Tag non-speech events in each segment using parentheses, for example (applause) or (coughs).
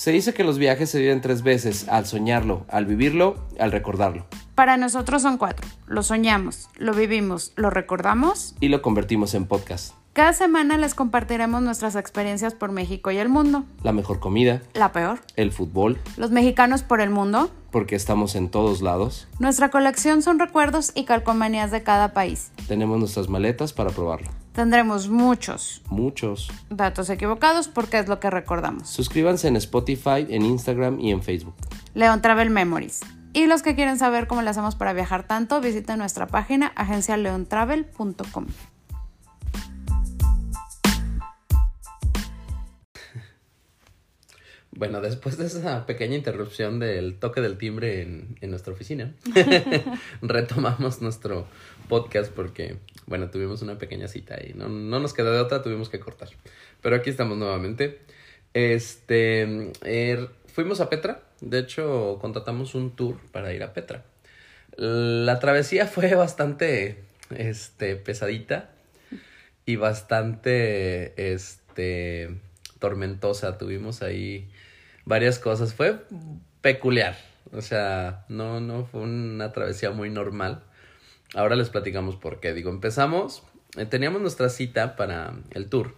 Se dice que los viajes se viven tres veces, al soñarlo, al vivirlo, al recordarlo. Para nosotros son cuatro. Lo soñamos, lo vivimos, lo recordamos. Y lo convertimos en podcast. Cada semana les compartiremos nuestras experiencias por México y el mundo. La mejor comida, La peor. el fútbol, Los mexicanos por el mundo. porque estamos en todos lados. Nuestra colección son recuerdos y calcomanías de cada país. Tenemos nuestras maletas para probarlo. Tendremos muchos Muchos. datos equivocados porque es lo que recordamos. Suscríbanse en Spotify, en Instagram y en Facebook. Leon Travel Memories. Y los que quieren saber cómo le hacemos para viajar tanto, visiten nuestra página agencialeontravel.com. Bueno, después de esa pequeña interrupción del toque del timbre en, en nuestra oficina, (laughs) (laughs) retomamos nuestro podcast porque, bueno, tuvimos una pequeña cita y no, no nos quedó de otra, tuvimos que cortar. Pero aquí estamos nuevamente. Este, er, fuimos a Petra, de hecho contratamos un tour para ir a Petra. La travesía fue (laughs) bastante, este, pesadita y bastante, este, tormentosa. Tuvimos ahí varias cosas. Fue peculiar. O sea, no, no fue una travesía muy normal. Ahora les platicamos por qué. Digo, empezamos, eh, teníamos nuestra cita para el tour.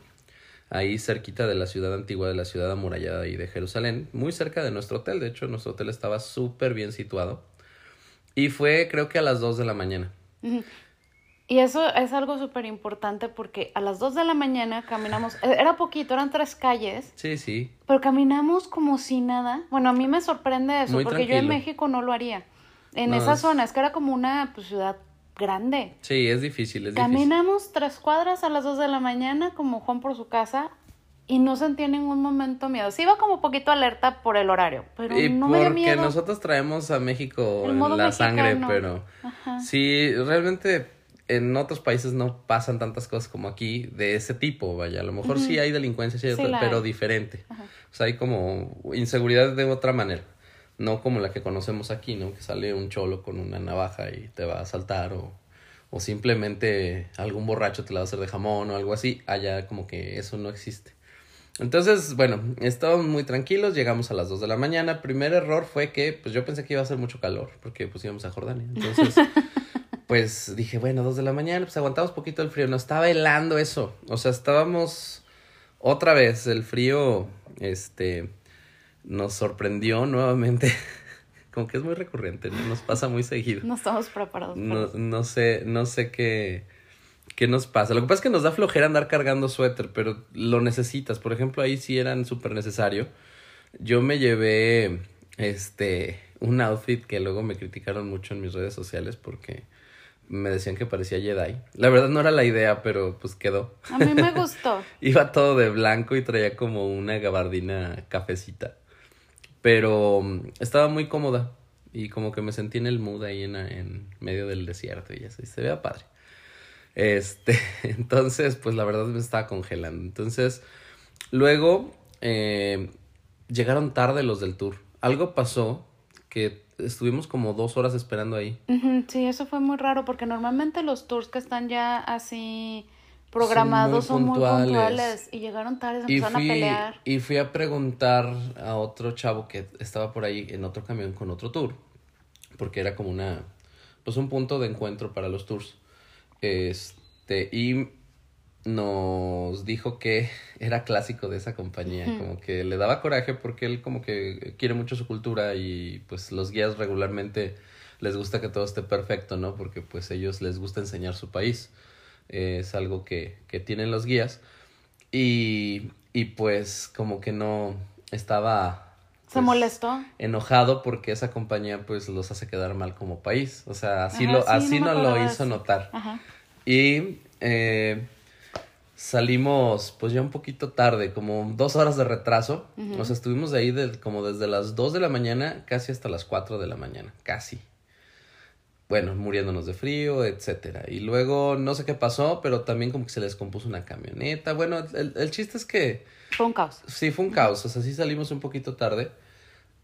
Ahí cerquita de la ciudad antigua, de la ciudad amurallada y de Jerusalén, muy cerca de nuestro hotel. De hecho, nuestro hotel estaba súper bien situado. Y fue creo que a las 2 de la mañana. Y eso es algo súper importante porque a las 2 de la mañana caminamos, eh, era poquito, eran tres calles, Sí, sí. pero caminamos como si nada. Bueno, a mí me sorprende eso Muy porque yo en. México no lo haría. En No, zona, es que era como una pues, ciudad grande. Sí, es difícil, es difícil. Caminamos tres cuadras a las 2 de la mañana como Juan por su casa y no sentí en ningún momento miedo. Sí iba como poquito alerta por el horario, pero Y no me dio porque miedo. nosotros traemos a México en la sangre, pero Ajá. sí, realmente en otros países no pasan tantas cosas como aquí de ese tipo, vaya. A lo mejor sí hay delincuencia, sí hay Sí otra- la pero hay. diferente. O sea, hay como inseguridad de otra manera. No como la que conocemos aquí, ¿no? Que sale un cholo con una navaja y te va a asaltar o, o simplemente algún borracho te la va a hacer de jamón o algo así. Allá como que eso no existe. Entonces, bueno, estábamos muy tranquilos, llegamos a las 2 de la mañana. Primer error fue que, pues yo pensé que iba a hacer mucho calor, porque pues íbamos a Jordania. Entonces, (laughs) pues dije, bueno, 2 de la mañana, pues aguantamos poquito el frío. Nos estaba helando eso. O sea, estábamos otra vez, el frío, este, nos sorprendió nuevamente. (laughs) Como que es muy recurrente, ¿no? Nos pasa muy seguido. No estamos preparados. para No, eso. no sé, no sé qué, qué nos pasa. Lo que pasa es que nos da flojera andar cargando suéter, pero lo necesitas. Por ejemplo, ahí sí eran súper necesario. Yo me llevé este un outfit que luego me criticaron mucho en mis redes sociales porque me decían que parecía Jedi. La verdad no era la idea, pero pues quedó. A mí me (laughs) gustó. Iba todo de blanco y traía como una gabardina cafecita. Pero mm, estaba muy cómoda y como que me sentí en el mood ahí en, medio del desierto y así, se veía padre. Este, (laughs) entonces, pues la verdad me estaba congelando. Entonces, luego eh, llegaron tarde los del tour. Algo pasó que estuvimos como dos horas esperando ahí. Sí, eso fue muy raro porque normalmente los tours que están ya así programados son muy puntuales. puntuales, y llegaron tarde, se Y empezaron fui, a pelear. y fui a preguntar a otro chavo que estaba por ahí en otro camión con otro tour. Porque era como una, pues un punto de encuentro para los tours. Este, y nos dijo que (laughs) era clásico de esa compañía, como que le daba coraje porque él como que quiere mucho su cultura y pues los guías regularmente les gusta que todo esté perfecto, ¿no? Porque pues ellos les gusta enseñar su país. Es algo que, que tienen los guías. Y, y pues como que no estaba ¿Se pues, molestó? enojado porque esa compañía pues los hace quedar mal como país. O sea, así, Ajá, lo, sí, así no lo hizo notar. Ajá. Y eh, salimos pues ya un poquito tarde, como dos horas de retraso. O sea, estuvimos de ahí de- como desde las 2 de la mañana casi hasta las 4 de la mañana, casi. Bueno, muriéndonos de frío, etcétera. Y luego no sé qué pasó, pero también como que se les compuso una camioneta. Bueno, el, el chiste es que Fue un caos. sí fue un caos, o sea, sí salimos un poquito tarde.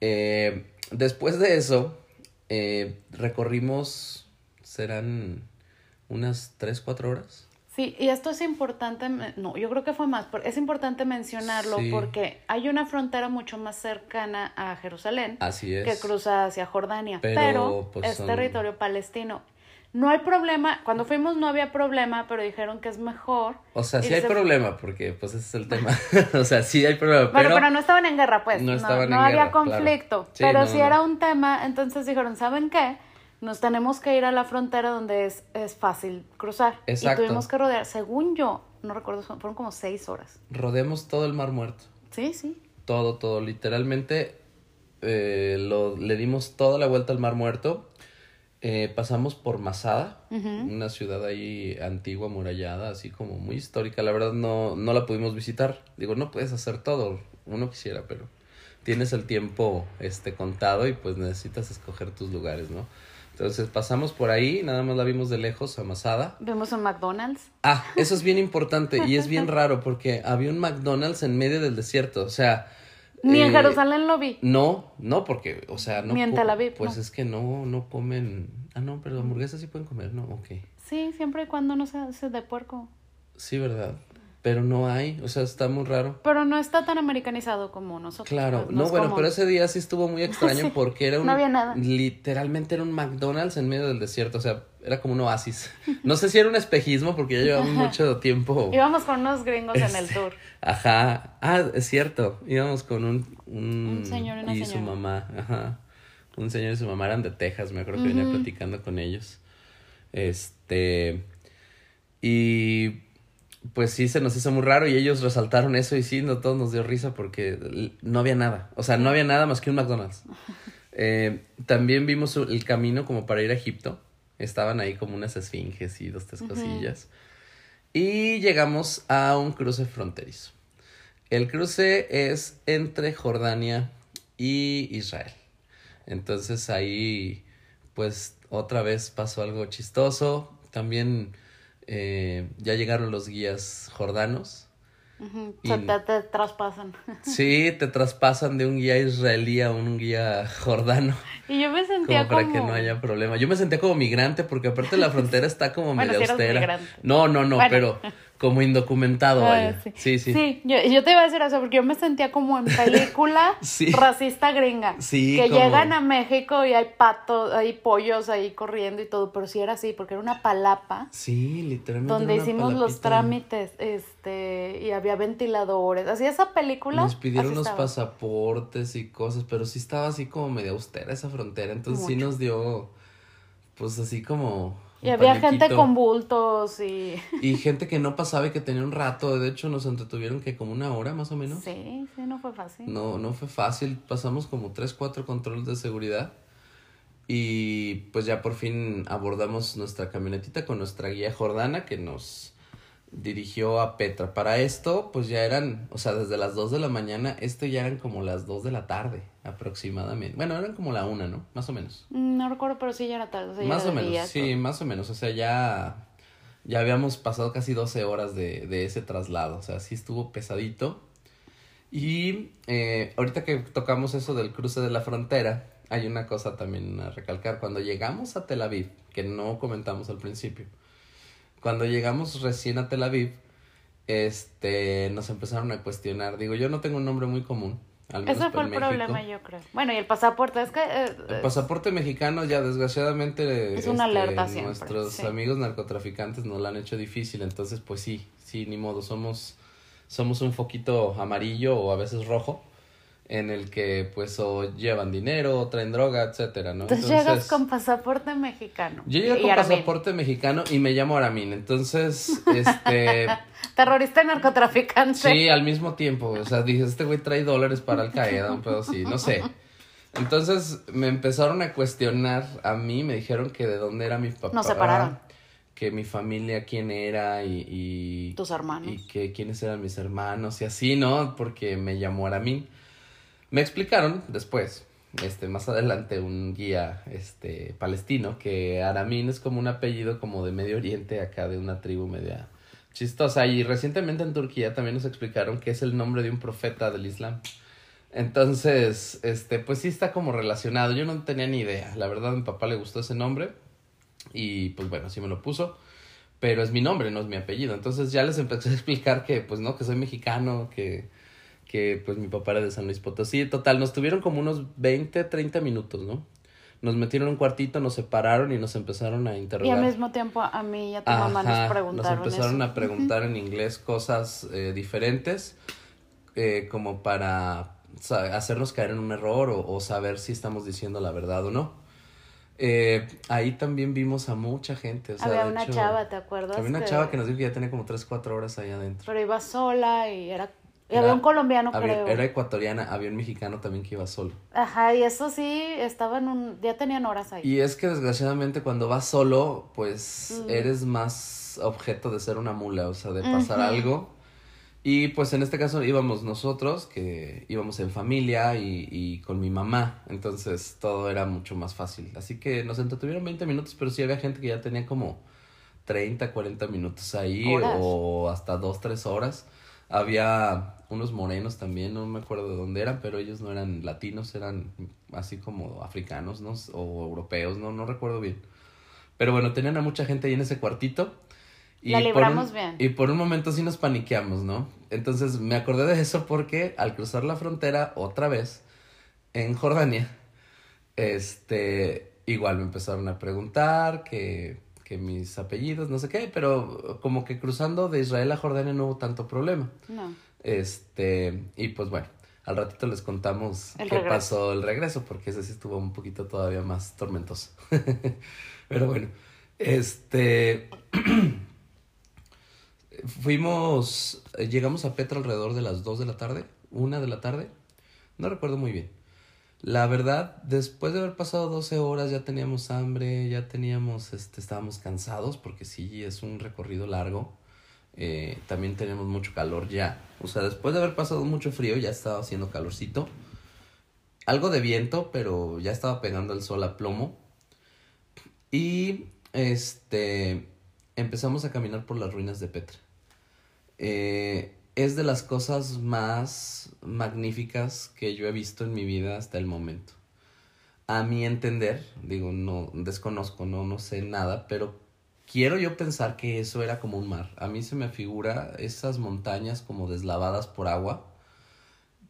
Eh, después de eso, eh, recorrimos, serán unas 3, 4 horas. Sí, y esto es importante, no, yo creo que fue más, pero es importante mencionarlo Sí. porque hay una frontera mucho más cercana a Jerusalén Así es. que cruza hacia Jordania, Pero, pero, pues, es son- territorio palestino. No hay problema, cuando fuimos no había problema, pero dijeron que es mejor. O sea, sí hay problema, porque pues ese es el tema. (laughs) o sea, sí hay problema, Bueno, pero... pero, no estaban en guerra, pues. No No, estaban no en había guerra, claro. conflicto. Sí, pero no, si era un tema, entonces dijeron, ¿saben qué? Nos tenemos que ir a la frontera donde es, es fácil cruzar. Exacto. Y tuvimos que rodear, según yo, no recuerdo, fueron como seis horas. Rodeamos todo el Mar Muerto. Sí, sí. Todo, todo. Literalmente eh, lo, le dimos toda la vuelta al Mar Muerto. Eh, pasamos por Masada, una ciudad ahí antigua, amurallada, así como muy histórica. La verdad no, no la pudimos visitar. Digo, no puedes hacer todo, uno quisiera, pero tienes el tiempo este contado y pues necesitas escoger tus lugares, ¿no? Entonces pasamos por ahí, nada más la vimos de lejos a Masada. Vimos un McDonald's. Ah, eso es bien importante y es bien (laughs) raro porque había un McDonald's en medio del desierto, o sea... Ni en eh, Jerusalén lo vi. No, no, porque, o sea, no... Ni en Tel Aviv, Pues no. es que no, no comen... Ah, no, pero hamburguesas sí pueden comer, ¿no? Ok. Sí, siempre y cuando no se hace de puerco. Sí, ¿verdad? Pero no hay, o sea, está muy raro. Pero no está tan americanizado como nosotros. Claro, pues, no, bueno, pero ese día sí estuvo muy (laughs) extraño Sí, porque era un... no había nada. Literalmente era un McDonald's en medio del desierto, o sea, era como un oasis. No sé si era un espejismo porque ya llevamos (laughs) mucho tiempo... Íbamos con unos gringos en el Este, tour. Ajá. Ah, es cierto. Íbamos con un... Un, Un señor y una y su mamá. Ajá. Un señor y su mamá eran de Texas, me acuerdo que venía platicando con ellos. Este... Y... Pues sí, se nos hizo muy raro y ellos resaltaron eso y sí, no, todos nos dio risa porque no había nada. O sea, no había nada más que un McDonald's. (laughs) Eh, también vimos el camino como para ir a Egipto. Estaban ahí como unas esfinges y dos, tres cosillas. Y llegamos a un cruce fronterizo. El cruce es entre Jordania y Israel. Entonces ahí, pues otra vez pasó algo chistoso. También eh, ya llegaron los guías jordanos. Y- Se te, te traspasan. (laughs) Sí, te traspasan de un guía israelí a un guía jordano. Y yo me sentía Como como... para que no haya problema. Yo me sentía como migrante porque aparte la frontera está como (laughs) Bueno, medio eras austera. No, no, no, Bueno. pero (laughs) como indocumentado, Ah, vaya. sí. Sí, sí. Sí, yo, yo te iba a decir eso porque yo me sentía como en película (laughs) Sí. racista gringa. Sí, Que como- llegan a México y hay patos, hay pollos ahí corriendo y todo, pero sí era así, porque era una palapa Sí, literalmente. donde era una hicimos los trámites, este, y había ventiladores. Así esa película. Nos pidieron estaba. pasaportes y cosas, pero sí estaba así como medio austera esa frontera. Entonces sí nos dio, pues así como. Y había gente con bultos y... (laughs) Y gente que no pasaba y que tenía un rato. De hecho, nos entretuvieron que como una hora más o menos. Sí, sí, no fue fácil. No, no fue fácil. Pasamos como tres, cuatro controles de seguridad. Y pues ya por fin abordamos nuestra camionetita con nuestra guía Jordana que nos dirigió a Petra. Para esto, pues ya eran, o sea, desde las 2 de la mañana, esto ya eran como las 2 de la tarde aproximadamente. Bueno, eran como la una, ¿no? Más o menos. Mm, No recuerdo, pero sí ya era tarde. o sea, ya más o menos, día, sí, todo. más o menos. O sea, ya, ya habíamos pasado casi 12 horas de, de ese traslado. O sea, sí estuvo pesadito. Y eh, ahorita que tocamos eso del cruce de la frontera, hay una cosa también a recalcar. Cuando llegamos a Tel Aviv, que no comentamos al principio, cuando llegamos recién a Tel Aviv, este, nos empezaron a cuestionar. Digo, yo no tengo un nombre muy común. Al menos Ese fue el México. problema, yo creo. Bueno, y el pasaporte, es que... eh, El pasaporte mexicano ya desgraciadamente Es una este, alerta siempre, nuestros sí. amigos narcotraficantes nos lo han hecho difícil, entonces pues sí, sí, ni modo, somos somos un foquito amarillo o a veces rojo en el que pues o llevan dinero o traen droga, etcétera, ¿no? Entonces llegas con pasaporte mexicano. yo llegué Y con pasaporte mexicano y me llamo Aramín, entonces este (laughs) Terrorista y narcotraficante. Sí, al mismo tiempo. O sea, dije, este güey trae dólares para Al Qaeda, un pedo así, no sé. Entonces me empezaron a cuestionar a mí, me dijeron que de dónde era mi papá. Nos separaron. Que mi familia quién era y, y Tus hermanos. y que quiénes eran mis hermanos y así, ¿no? Porque me llamó Aramín. Me explicaron después, este, más adelante, un guía, este, palestino, que Aramín es como un apellido como de Medio Oriente, acá de una tribu media chistosa. Y recientemente en Turquía también nos explicaron que es el nombre de un profeta del Islam. Entonces, este, pues sí está como relacionado. Yo no tenía ni idea. La verdad, a mi papá le gustó ese nombre. Y pues bueno, sí me lo puso. pero es mi nombre, no es mi apellido. Entonces ya les empecé a explicar que, pues no, que soy mexicano, que, que pues mi papá era de San Luis Potosí. Total, nos tuvieron como unos 20, 30 minutos, ¿no? Nos metieron en un cuartito, nos separaron y nos empezaron a Y interrogar. al mismo tiempo a mí y a tu mamá Ajá, nos preguntaron Nos empezaron eso. a preguntar en inglés cosas eh, diferentes, eh, como para hacernos caer en un error o, o saber si estamos diciendo la verdad o no. Eh, ahí también vimos a mucha gente. O sea, Había una hecho, chava, ¿te acuerdas? Había una chava que nos dijo que ya tenía como 3, 4 horas ahí adentro. Pero iba sola y era... Y Era- había un colombiano, Había- creo. era ecuatoriana, había un mexicano también que iba solo. Ajá, y eso sí, estaban un... Ya tenían horas ahí. Y es que desgraciadamente cuando vas solo, pues Mm. eres más objeto de ser una mula, o sea, de pasar algo. Y pues en este caso íbamos nosotros, que íbamos en familia y, y con mi mamá, entonces todo era mucho más fácil. Así que nos entretuvieron 20 minutos, pero sí había gente que ya tenía como 30, 40 minutos ahí Horas. o hasta 2, 3 horas. Había unos morenos también, no me acuerdo de dónde eran, pero ellos no eran latinos, eran así como africanos, ¿no? O europeos, no, no recuerdo bien. Pero bueno, tenían a mucha gente ahí en ese cuartito. La por libramos un- bien. Y por un momento sí nos paniqueamos, ¿no? Entonces me acordé de eso porque al cruzar la frontera otra vez en Jordania, este, igual me empezaron a preguntar que, que mis apellidos, no sé qué, pero como que cruzando de Israel a Jordania no hubo tanto problema. No. Este, y pues bueno, al ratito les contamos El qué regreso. pasó el regreso, porque ese sí estuvo un poquito todavía más tormentoso. (laughs) Pero bueno, este, (clears throat) fuimos, llegamos a Petra alrededor de las 2 de la tarde, una de la tarde, no recuerdo muy bien. La verdad, después de haber pasado 12 horas ya teníamos hambre, ya teníamos, este, estábamos cansados porque sí, es un recorrido largo. Eh, también tenemos mucho calor ya. O sea, después de haber pasado mucho frío ya estaba haciendo calorcito. Algo de viento, pero ya estaba pegando el sol a plomo. Y este empezamos a caminar por las ruinas de Petra. Eh, es de las cosas más magníficas que yo he visto en mi vida hasta el momento. A mi entender, digo, no desconozco, no, no sé nada, pero quiero yo pensar que eso era como un mar. A mí se me figura esas montañas como deslavadas por agua,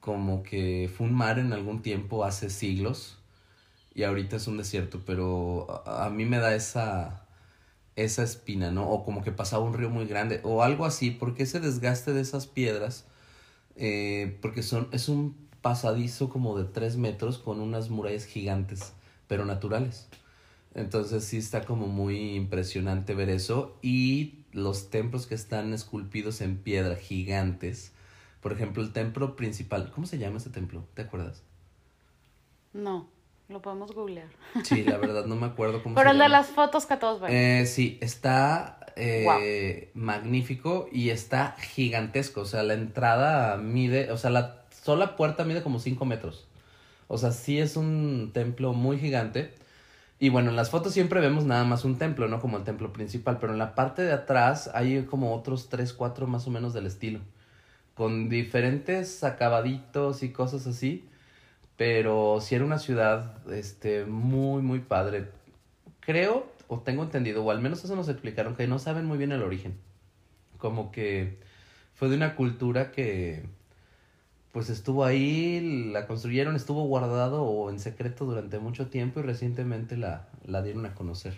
como que fue un mar en algún tiempo hace siglos y ahorita es un desierto, pero a, mí me da esa esa espina, ¿no? O como que pasaba un río muy grande o algo así, porque ese desgaste de esas piedras, eh, porque son es un pasadizo como de tres metros con unas murallas gigantes, pero naturales. Entonces sí está como muy impresionante ver eso y los templos que están esculpidos en piedra gigantes. Por ejemplo, el templo principal, ¿cómo se llama ese templo? ¿Te acuerdas? No, lo podemos googlear. Sí, la verdad no me acuerdo cómo Pero se el de llama. las fotos que todos ven. Eh, sí, está eh, magnífico y está gigantesco. O sea, la entrada mide, o sea, la sola puerta mide como 5 metros. O sea, sí es un templo muy gigante. Y bueno, en las fotos siempre vemos nada más un templo, no como el templo principal, pero en la parte de atrás hay como otros 3, 4 más o menos del estilo. Con diferentes acabaditos y cosas así. Pero sí era una ciudad este, muy, muy padre. Creo, o tengo entendido, o al menos eso nos explicaron, que no saben muy bien el origen. Como que fue de una cultura que pues estuvo ahí, la construyeron, estuvo guardado o en secreto durante mucho tiempo y recientemente la, la dieron a conocer.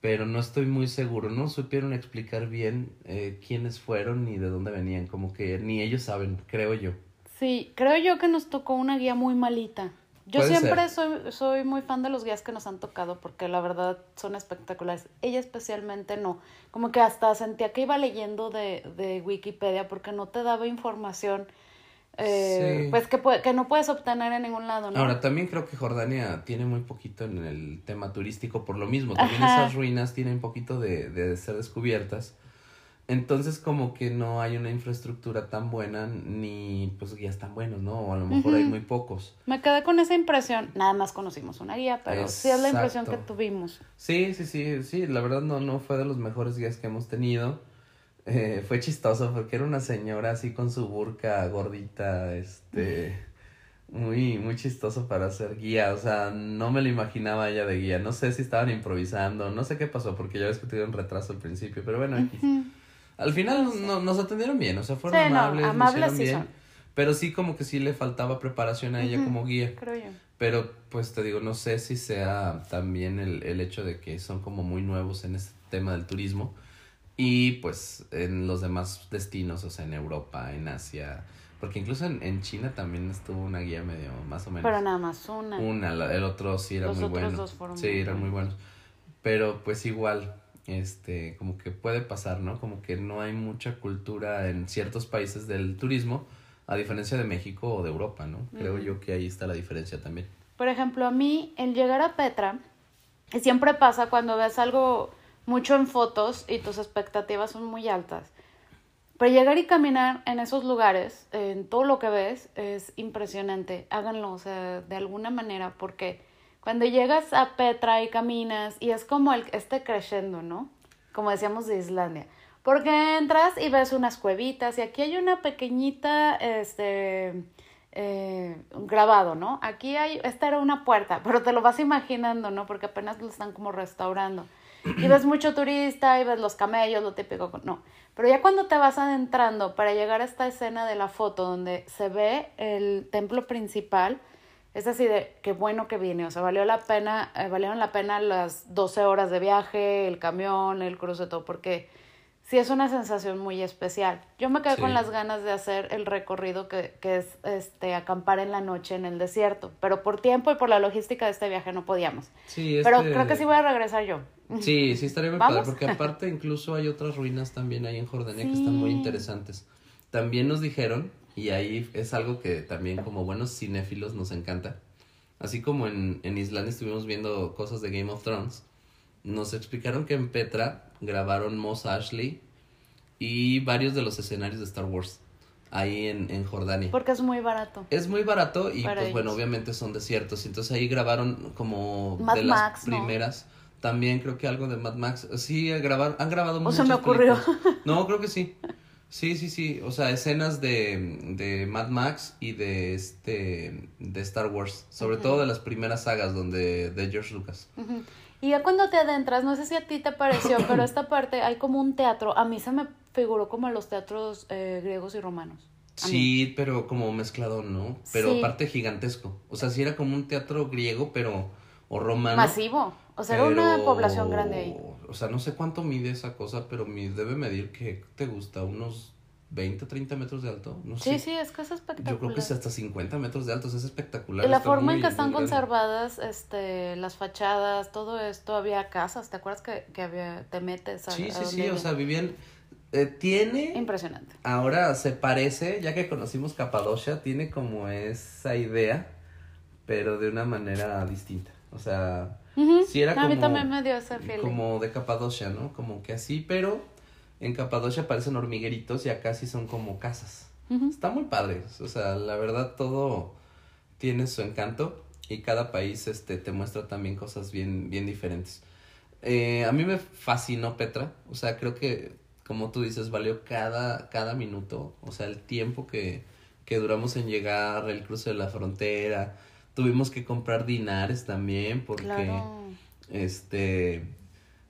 Pero no estoy muy seguro, no supieron explicar bien eh, quiénes fueron ni de dónde venían, como que ni ellos saben, creo yo. Sí, creo yo que nos tocó una guía muy malita. Yo siempre soy, soy muy fan de los guías que nos han tocado porque la verdad son espectaculares. Ella especialmente no. Como que hasta sentía que iba leyendo de, de Wikipedia porque no te daba información eh, Sí. pues que, que no puedes obtener en ningún lado, ¿no? Ahora, también creo que Jordania tiene muy poquito en el tema turístico por lo mismo. También Ajá. esas ruinas tienen poquito de, de ser descubiertas. Entonces, como que no hay una infraestructura tan buena, ni pues guías tan buenos, ¿no? O a lo mejor hay muy pocos. Me quedé con esa impresión. Nada más conocimos una guía, pero sí es la impresión que tuvimos. Sí, sí, sí, sí, la verdad no, no fue de los mejores guías que hemos tenido. Eh, fue chistoso porque era una señora así con su burka gordita, este, muy, muy chistoso para ser guía. O sea, no me lo imaginaba ella de guía. No sé si estaban improvisando, no sé qué pasó, porque ya ves que tuvieron retraso al principio, pero bueno, aquí. Al final no, nos atendieron bien, o sea, fueron amables, amables bien. Pero sí como que sí le faltaba preparación a ella como guía. Creo yo. Pero pues te digo, no sé si sea también el, el hecho de que son como muy nuevos en este tema del turismo. Y pues en los demás destinos, o sea, en Europa, en Asia. Porque incluso en, en China también estuvo una guía medio más o menos. Pero nada más una. Una, el otro sí era muy bueno. Dos fueron sí, eran muy buenos. Pero pues igual, este, como que puede pasar, ¿no? Como que no hay mucha cultura en ciertos países del turismo, a diferencia de México o de Europa, ¿no? Creo yo que ahí está la diferencia también. Por ejemplo, a mí, el llegar a Petra, siempre pasa cuando ves algo mucho en fotos y tus expectativas son muy altas. Pero llegar y caminar en esos lugares, en todo lo que ves, es impresionante. Háganlo, o sea, de alguna manera, porque cuando llegas a Petra y caminas, y es como el, este crescendo, ¿no? Como decíamos de Islandia. Porque entras y ves unas cuevitas, y aquí hay una pequeñita, este, eh, grabado, ¿no? Aquí hay, esta era una puerta, pero te lo vas imaginando, ¿no? Porque apenas lo están como restaurando. Y ves mucho turista, y ves los camellos, lo típico, no. Pero ya cuando te vas adentrando para llegar a esta escena de la foto donde se ve el templo principal, es así de qué bueno que vine, o sea, valió la pena, eh, valieron la pena las 12 horas de viaje, el camión, el cruce, todo, porque sí es una sensación muy especial. Yo me quedé con las ganas de hacer el recorrido que, que es este acampar en la noche en el desierto, pero por tiempo y por la logística de este viaje no podíamos. Sí, Pero este creo que sí voy a regresar yo. (laughs) Sí, sí estaría muy padre, porque aparte incluso hay otras ruinas también ahí en Jordania que están muy interesantes. También nos dijeron y ahí es algo que también como buenos cinéfilos nos encanta. Así como en, en Islandia estuvimos viendo cosas de Game of Thrones, nos explicaron que en Petra grabaron Moss Ashley y varios de los escenarios de Star Wars ahí en, en Jordania. Porque es muy barato. Es muy barato y pues bueno, obviamente son desiertos. Entonces ahí grabaron como de las primeras. También creo que algo de Mad Max. Sí, grabar, han grabado O se me ocurrió. No, creo que sí. Sí, sí, sí. O sea, escenas de, de Mad Max y de este de Star Wars. Sobre todo de las primeras sagas donde de George Lucas. Y ya cuando te adentras, no sé si a ti te pareció, (coughs) pero esta parte hay como un teatro. A mí se me figuró como los teatros eh, griegos y romanos. Sí, pero como mezclado, ¿no? Pero aparte gigantesco. O sea, sí era como un teatro griego, pero o romano. Masivo. O sea, era una población grande ahí. O sea, no sé cuánto mide esa cosa, pero debe medir que te gusta, unos 20, 30 metros de alto. No sí, sí, es que es espectacular. Yo creo que es hasta 50 metros de alto, es espectacular. Y la forma en que están conservadas este, las fachadas, todo esto, había casas, ¿te acuerdas que, que había, te metes a Sí, sí, sí, o sea, vivían... Eh, tiene... Impresionante. Ahora se parece, ya que conocimos Capadocia, tiene como esa idea, pero de una manera distinta. O sea, sí era como... A mí también me dio esa Como de Capadocia, ¿no? Como que así, pero en Capadocia parecen hormigueritos y acá sí son como casas. Está muy padre. O sea, la verdad todo tiene su encanto y cada país este, te muestra también cosas bien, bien diferentes. Eh, a mí me fascinó Petra. O sea, creo que, como tú dices, valió cada, cada minuto. O sea, el tiempo que, que duramos en llegar, el cruce de la frontera. Tuvimos que comprar dinares también porque, este,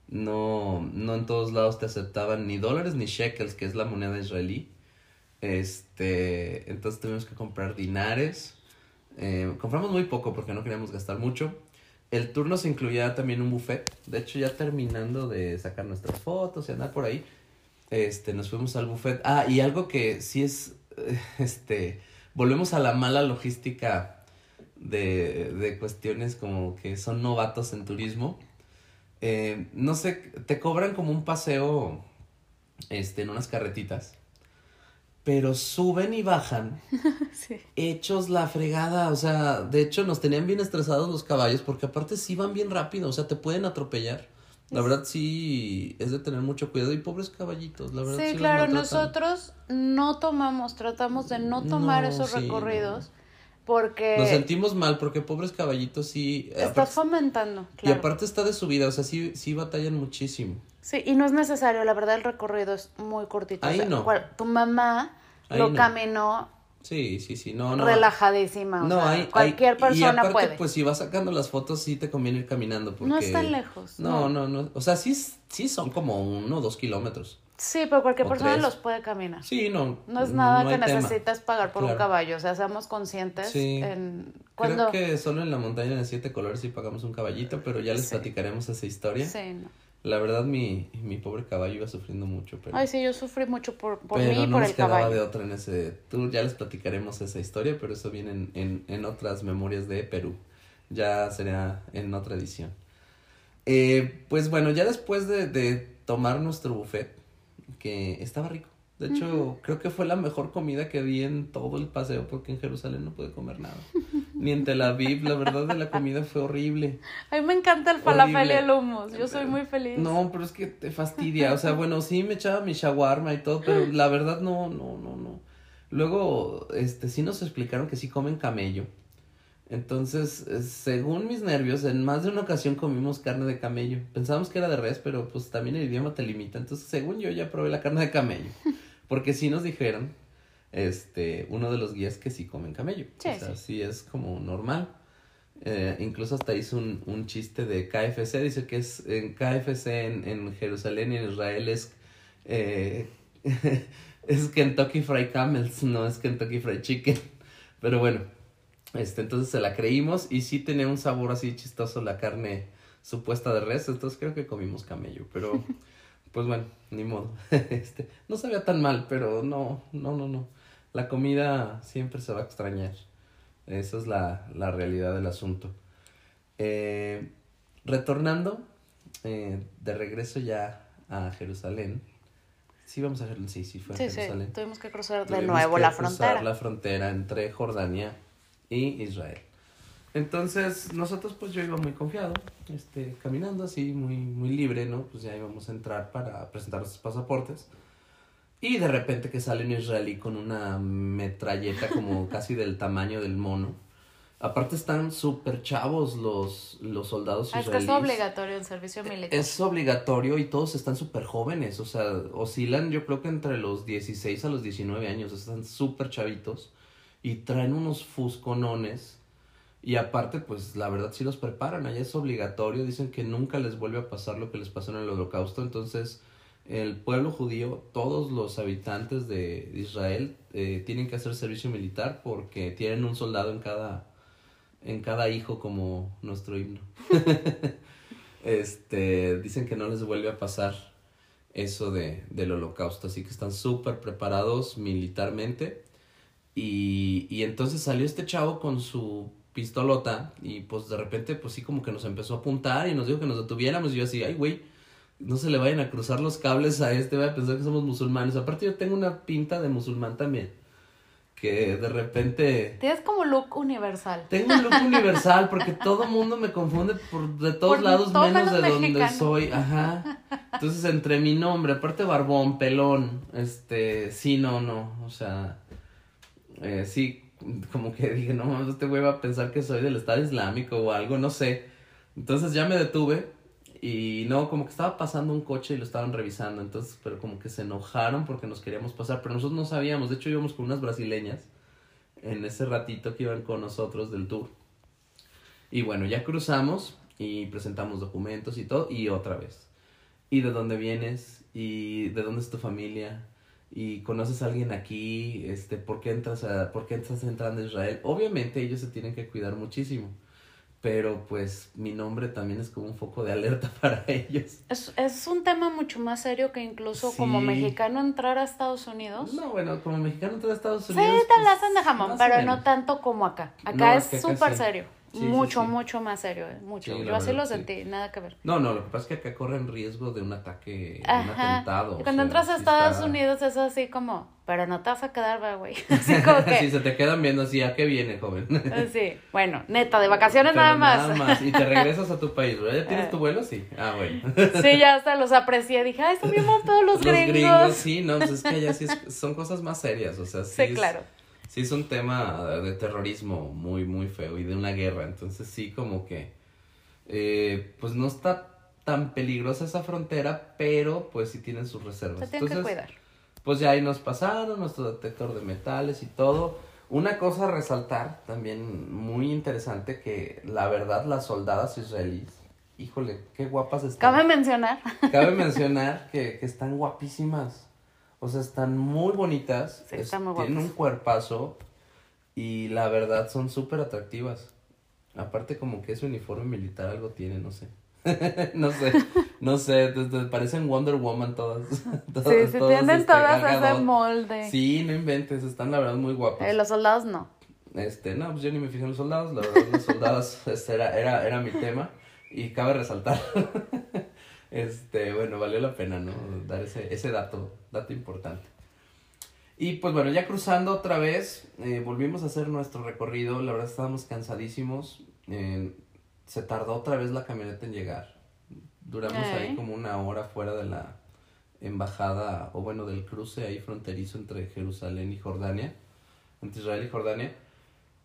no, no en todos lados te aceptaban ni dólares ni shekels, que es la moneda israelí. Este, entonces tuvimos que comprar dinares. Eh, compramos muy poco porque no queríamos gastar mucho. El tour nos incluía también un buffet. De hecho, ya terminando de sacar nuestras fotos y andar por ahí, este, nos fuimos al buffet. Ah, y algo que sí es, este, volvemos a la mala logística de, de cuestiones como que son novatos en turismo eh, no sé, te cobran como un paseo este, en unas carretitas. Pero suben y bajan. (laughs) Hechos la fregada. O sea, de hecho nos tenían bien estresados los caballos porque aparte sí van bien rápido. O sea, te pueden atropellar. La verdad sí es de tener mucho cuidado y pobres caballitos, la verdad. Sí, claro, nosotros no tomamos, tratamos de no tomar esos recorridos porque... Nos sentimos mal porque pobres caballitos sí... Eh, Estás fomentando, claro. Y aparte está de subida, o sea, sí, sí batallan muchísimo. Sí, y no es necesario, la verdad el recorrido es muy cortito. Ahí no. tu mamá lo caminó Sí, sí, sí, no, no. relajadísima. o No, sea, hay, cualquier hay- persona y aparte, puede. pues si vas sacando las fotos, sí te conviene ir caminando. Porque... No es tan lejos, No, no, no. O sea, sí, sí son como uno o dos kilómetros. Sí, pero cualquier persona tres. los puede caminar. Sí, no. No es nada no que tema. necesites pagar por un Claro. caballo, o sea, seamos conscientes Sí. en cuando Creo que solo en la montaña de siete colores sí pagamos un caballito, pero ya les Sí. platicaremos esa historia. Sí, no. La verdad, mi, mi pobre caballo iba sufriendo mucho, pero, Ay, sí, yo sufrí mucho por, por pero mí y no por nos el quedaba caballo. de otra en ese tour. Ya les platicaremos esa historia, pero eso viene en, en, en otras memorias de Perú. Ya sería en otra edición. Eh, pues bueno, ya después de, de tomar nuestro buffet, que estaba rico. De hecho, creo que fue la mejor comida que vi en todo el paseo porque en Jerusalén no pude comer nada. (laughs) Ni en Tel Aviv, la verdad de la comida fue horrible. A mí me encanta el falafel y Horrible. el hummus, yo soy muy feliz. No, pero es que te fastidia. O sea, bueno, sí me echaba mi shawarma y todo, pero la verdad no, no, no, no. Luego, este, sí nos explicaron que sí comen camello. Entonces, eh, según mis nervios, en más de una ocasión comimos carne de camello. Pensábamos que era de res, pero pues también el idioma te limita. Entonces, según yo, ya probé la carne de camello. (laughs) Porque sí nos dijeron, este, uno de los guías que sí comen camello. Sí, o sea, sí. sí es como normal. Eh, incluso hasta hizo un, un chiste de KFC, dice que es en KFC en, en Jerusalén y en Israel es, eh, (laughs) es Kentucky Fried Camels, no es Kentucky Fried Chicken. Pero bueno, este, entonces se la creímos y sí tenía un sabor así chistoso la carne supuesta de res, entonces creo que comimos camello, pero (laughs) pues bueno, ni modo. (laughs) Este, no sabía tan mal, pero no, no, no, no. La comida siempre se va a extrañar. Esa es la, la realidad del asunto. Eh, retornando eh, de regreso ya a Jerusalén. Sí, vamos a Jerusalén. Sí, sí, fue a Sí, sí, Jerusalén. tuvimos que cruzar de Tuvimos nuevo que la cruzar frontera. la frontera entre Jordania y Israel. Entonces, nosotros pues yo iba muy confiado, este, caminando así, muy, muy libre, ¿no? Pues ya íbamos a entrar para presentar nuestros pasaportes. Y de repente que sale un israelí con una metralleta como (laughs) casi del tamaño del mono. Aparte están súper chavos los, los soldados Ah, es que es israelíes. obligatorio el servicio militar. Es obligatorio y todos están súper jóvenes, o sea, oscilan yo creo que entre los 16 a los 19 años, están súper chavitos y traen unos fusconones y aparte pues la verdad sí los preparan, allá es obligatorio, dicen que nunca les vuelve a pasar lo que les pasó en el holocausto, entonces el pueblo judío, todos los habitantes de Israel eh, tienen que hacer servicio militar porque tienen un soldado en cada, en cada hijo como nuestro himno. (laughs) este, dicen que no les vuelve a pasar eso de, del holocausto, así que están súper preparados militarmente. Y, y entonces salió este chavo con su pistolota y pues de repente pues sí como que nos empezó a apuntar y nos dijo que nos detuviéramos y yo así, ay güey, no se le vayan a cruzar los cables a este, va a pensar que somos musulmanes. Aparte yo tengo una pinta de musulmán también, que de repente... Tienes como look universal. Tengo un look (laughs) universal porque todo mundo me confunde por de todos Por lados todo menos de donde soy, ajá. Entonces entre mi nombre, aparte barbón, pelón, este, sí, no, no, o sea, eh, sí, como que dije, no, este güey va a pensar que soy del Estado Islámico o algo, no sé. Entonces ya me detuve y no, como que estaba pasando un coche y lo estaban revisando, entonces, pero como que se enojaron porque nos queríamos pasar, pero nosotros no sabíamos, de hecho íbamos con unas brasileñas en ese ratito que iban con nosotros del tour. Y bueno, ya cruzamos y presentamos documentos y todo, y otra vez. ¿Y de dónde vienes? ¿Y de dónde es tu familia? ¿Y conoces a alguien aquí? Este, ¿por qué entras a, por qué estás entrando a Israel? Obviamente ellos se tienen que cuidar muchísimo. Pero pues mi nombre también es como un foco de (laughs) alerta para ellos. Es, es un tema mucho más serio que incluso como Sí. mexicano entrar a Estados Unidos. No, bueno, como mexicano entrar a Estados Sí, Unidos. te la pues, hacen de jamón, pero no tanto como acá. Acá No, es súper sí. serio. Sí, mucho, sí. mucho más serio, eh, mucho. Yo así lo verdad, sentí, nada que ver. No, no, lo que pasa es que acá corren riesgo de un ataque, un Ajá. atentado. Y o cuando sea, entras a Estados está- Unidos es así como, pero no te vas a quedar, va, güey. (laughs) Así como si que, (laughs) se te quedan viendo así, ¿a qué viene, joven? sí. (laughs) Bueno, neta, de vacaciones Pero nada más. Y te regresas a tu país, ¿verdad? ¿Ya tienes Eh. tu vuelo? Sí. Ah, bueno. Sí, ya hasta los aprecié. Dije, ay, están bien montados los, Los gringos. gringos, sí, no, pues es que allá sí es- son cosas más serias, o sea, sí. Sí, es- claro. Sí es un tema de terrorismo muy, muy feo y de una guerra, entonces sí como que, eh, pues no está tan peligrosa esa frontera, pero pues sí tienen sus reservas. Se tienen que Entonces, cuidar. Pues ya ahí nos pasaron nuestro detector de metales y todo. Una cosa a resaltar también muy interesante que la verdad las soldadas israelíes, híjole, qué guapas están. Cabe mencionar. Cabe (laughs) mencionar que, que están guapísimas. O sea, están muy bonitas. Sí, es- están muy Tienen un cuerpazo y la verdad son súper atractivas. Aparte como que ese uniforme militar algo tiene, no sé. (laughs) no sé, no sé, te- te parecen Wonder Woman todas. (laughs) todas Sí, sí, todas, tienen este, todas Gal ese molde. Sí, no inventes, están la verdad muy guapas. Eh, los soldados no. Este, no, pues yo ni me fijé en los soldados, la verdad, los soldados (laughs) este, era, era, era mi tema y cabe resaltar. Este, bueno, valió la pena, ¿no? Dar ese, ese dato, dato importante. Y pues bueno, ya cruzando otra vez, eh, volvimos a hacer nuestro recorrido, la verdad estábamos cansadísimos, eh, se tardó otra vez la camioneta en llegar, duramos ahí como una hora fuera de la embajada, o bueno, del cruce ahí fronterizo entre Jerusalén y Jordania, entre Israel y Jordania,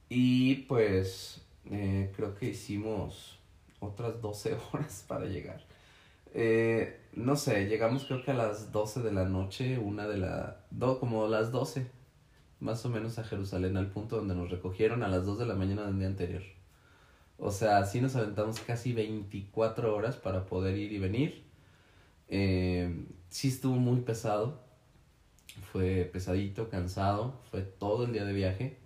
y pues eh, creo que hicimos otras 12 (laughs) horas para llegar. Eh, no sé, llegamos creo que a las 12 de la noche, una de la... Do, como las 12, más o menos a Jerusalén, al punto donde nos recogieron a las 2 de la mañana del día anterior. O sea, sí nos aventamos casi 24 horas para poder ir y venir. Eh, sí estuvo muy pesado. Fue pesadito, cansado. Fue todo el día de viaje.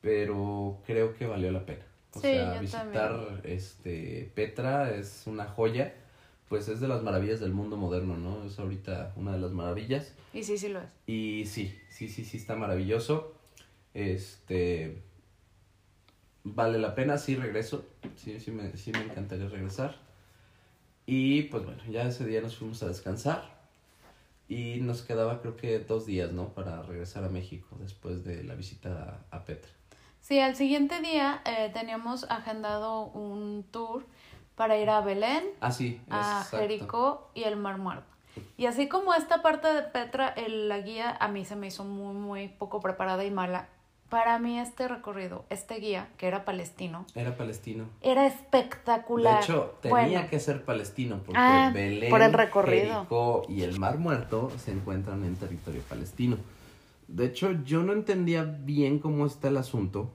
Pero creo que valió la pena. O Sí, sea, visitar este Petra es una joya. Pues es de las maravillas del mundo moderno, ¿no? Es ahorita una de las maravillas. Y sí, sí lo es. Y sí, sí, sí, sí está maravilloso. Este vale la pena, sí regreso. Sí, sí me, sí me encantaría regresar. Y pues bueno, ya ese día nos fuimos a descansar. Y nos quedaba creo que dos días, ¿no? Para regresar a México después de la visita a, Petra. Sí, al siguiente día eh, teníamos agendado un tour para ir a Belén, Ah, a. Jericó y el Mar Muerto. Y así como esta parte de Petra, el- la guía a mí se me hizo muy, muy poco preparada y mala. Para mí este recorrido, este guía, que era palestino, Era palestino. era De espectacular. hecho, tenía Bueno, que ser palestino porque Ah, Belén, por el recorrido. Jericó y el Mar Muerto se encuentran en territorio palestino. De hecho, yo no entendía bien cómo está el asunto.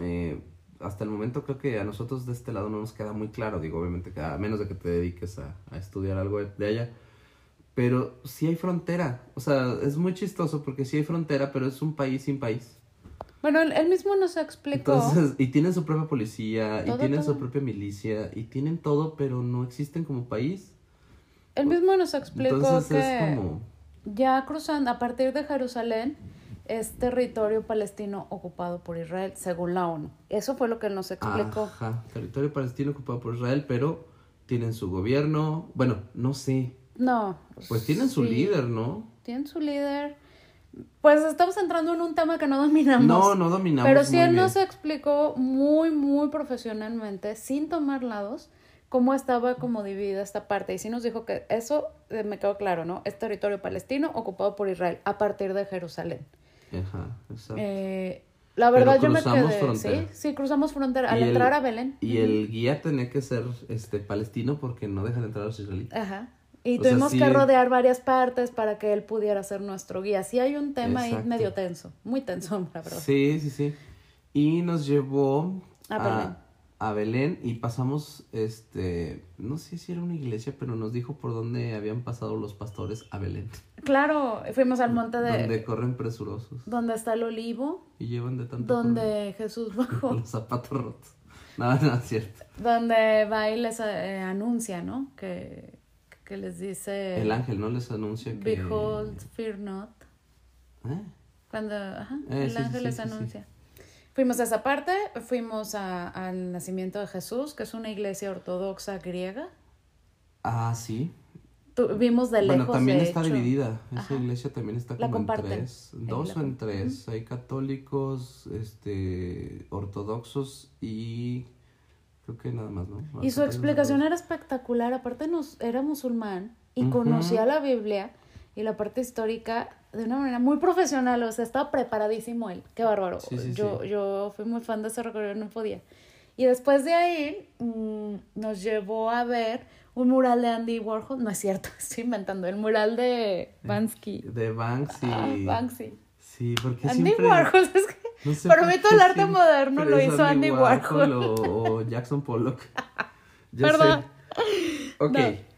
Eh, hasta el momento creo que a nosotros de este lado no nos queda muy claro. Digo, obviamente, que a menos de que te dediques a, a estudiar algo de, de allá. Pero sí hay frontera. O sea, es muy chistoso porque sí hay frontera, pero es un país sin país. Bueno, él, él mismo nos explicó. Entonces, (laughs) y tienen su propia policía, Todo, y tienen todo. su propia milicia, y tienen todo, pero no existen como país. él mismo nos explicó Entonces que es como... ya cruzando, a partir de Jerusalén, es territorio palestino ocupado por Israel, según la ONU. Eso fue lo que él nos explicó. Ajá, territorio palestino ocupado por Israel, pero tienen su gobierno, bueno, no sé, No. pues tienen su líder, ¿no? Tienen su líder. Pues estamos entrando en un tema que no dominamos. No, no dominamos Pero sí muy él bien. nos explicó muy, muy profesionalmente, sin tomar lados, cómo estaba como dividida esta parte. Y sí nos dijo que eso eh, me quedó claro, ¿no? Es territorio palestino ocupado por Israel a partir de Jerusalén. Ajá, exacto. Eh, la verdad yo me quedé, frontera. sí, sí, cruzamos frontera al el- entrar a Belén. Y el guía tenía que ser este palestino porque no dejan entrar a los israelíes. Ajá. Y O sea, tuvimos sí- que rodear varias partes para que él pudiera ser nuestro guía. Sí hay un tema ahí medio tenso, muy tenso, (laughs) la verdad. Sí, sí, sí. Y nos llevó A Belén. A Belén y pasamos, este, no sé si era una iglesia, pero nos dijo por dónde habían pasado los pastores a Belén. Claro, fuimos al monte de Donde corren presurosos donde está el olivo, y llevan de tanto correr donde Jesús (laughs) bajó, los zapatos rotos. No, no, es cierto. donde va y les eh, anuncia, ¿no? Que, que les dice El ángel no les anuncia que... Behold, fear not. ¿Eh? Cuando ajá, Eh, el sí, ángel sí, les sí. anuncia. Fuimos a esa parte, fuimos a- al nacimiento de Jesús, que es una iglesia ortodoxa griega. Ah, sí. Tu- vimos de lejos. bueno, también de está hecho. dividida. Esa Ajá. iglesia también está como en tres. Dos o en tres. Hay católicos, este, ortodoxos y creo que nada más, ¿no? Y su explicación era espectacular. Aparte, nos, era musulmán y conocía la Biblia y la parte histórica de una manera muy profesional. O sea, estaba preparadísimo él. Qué bárbaro. Sí, sí, yo, sí. yo fui muy fan de ese recorrido, no podía. Y después de ahí mm, nos llevó a ver un mural de Andy Warhol. No es cierto, (laughs) estoy inventando. El mural de Bansky. De Banksy. Ah, Banksy. Sí, porque Andy siempre... Warhol, (laughs) es que No sé Para mí todo el arte moderno lo hizo Andy Warhol. o, o Jackson Pollock. (laughs) Perdón. sé. Ok. No.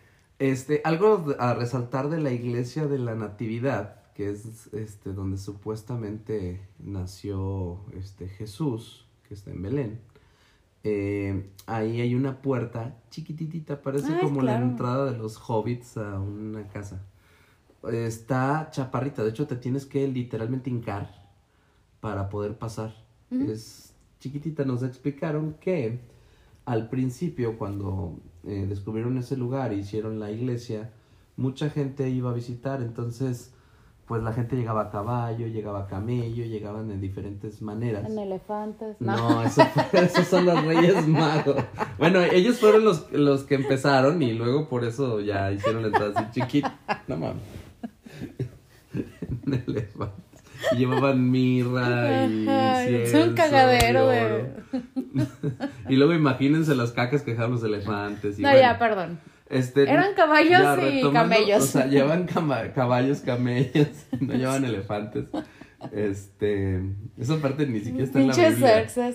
Este, algo a resaltar de la iglesia de la Natividad, que es este donde supuestamente nació este Jesús, que está en Belén. Eh, ahí hay una puerta chiquititita, parece como claro. la entrada de los hobbits a una casa. Está chaparrita, de hecho te tienes que literalmente hincar para poder pasar. Es chiquitita, nos explicaron que al principio cuando eh, descubrieron ese lugar e hicieron la iglesia, mucha gente iba a visitar, entonces pues la gente llegaba a caballo, llegaba a camello, llegaban de diferentes maneras. En elefantes. No. No, eso fue- (laughs) esos son los Reyes (laughs) Magos. Bueno, ellos fueron los, los que empezaron y luego por eso ya hicieron la entrada así chiquita. No mames. (laughs) En elefantes. Y (laughs) llevaban mirra y es un cagadero y de. oro. (laughs) Y luego imagínense las cacas que dejaban los elefantes. Y No, bueno, ya, perdón. este, Eran caballos ya, y camellos. O sea, llevan cama- caballos, camellos, (laughs) no llevan elefantes. Este, esa parte ni siquiera está en la Biblia.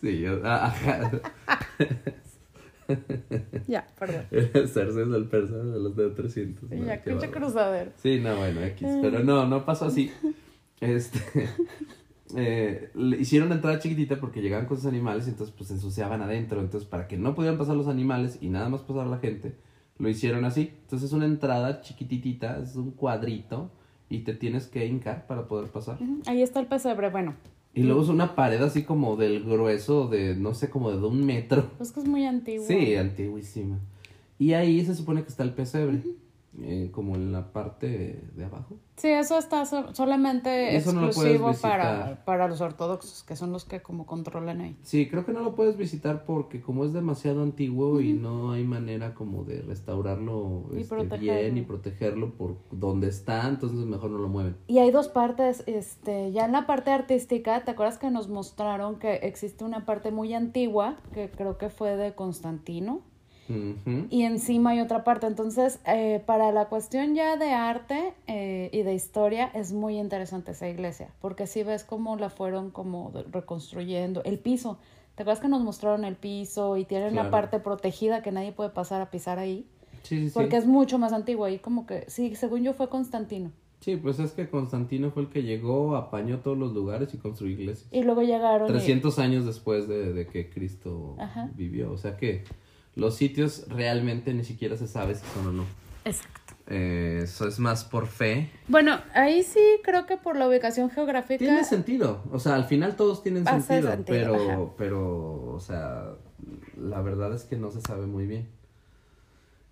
Sí, ajá. (laughs) Ya, perdón. Cerces del persa de los de 300. ¿no? Ya, bárbaro. cruzadero. Sí, no, bueno, X. Pero no, no pasó así. Este. (laughs) eh, le hicieron la entrada chiquitita porque llegaban con sus animales y entonces pues se ensuciaban adentro. Entonces, para que no pudieran pasar los animales y nada más pasar la gente, lo hicieron así. Entonces, es una entrada chiquititita, es un cuadrito y te tienes que hincar para poder pasar. Ahí está el pesebre. Bueno, Y luego es una pared así como del grueso de, no sé, como de un metro. pues que es muy antiguo. Sí, antiguísima. Y ahí se supone que está el pesebre, eh, como en la parte de abajo. Sí, eso está so- solamente Eso exclusivo para, para los ortodoxos, que son los que como controlan ahí. Sí, creo que no lo puedes visitar porque como es demasiado antiguo y no hay manera como de restaurarlo Y este, bien y protegerlo por donde está, entonces mejor no lo mueven. Y hay dos partes, este, ya en la parte artística, ¿te acuerdas que nos mostraron que existe una parte muy antigua, que creo que fue de Constantino? Y encima hay otra parte. Entonces, eh, para la cuestión ya de arte eh, y de historia, es muy interesante esa iglesia, porque si ves cómo la fueron como reconstruyendo. El piso, ¿te acuerdas que nos mostraron el piso y tienen Claro. una parte protegida que nadie puede pasar a pisar ahí? Sí, sí, sí. Porque es mucho más antiguo y como que, sí, según yo fue Constantino. Sí, pues es que Constantino fue el que llegó, apañó todos los lugares y construyó iglesias. Y luego llegaron... y- 300 años después de, de que Cristo Ajá. vivió. O sea que los sitios realmente ni siquiera se sabe si son o no. Exacto. Eh, eso es más por fe. Bueno, ahí sí creo que por la ubicación geográfica... Tiene sentido. O sea, al final todos tienen sentido, sentido, pero, ajá. pero, o sea, la verdad es que no se sabe muy bien.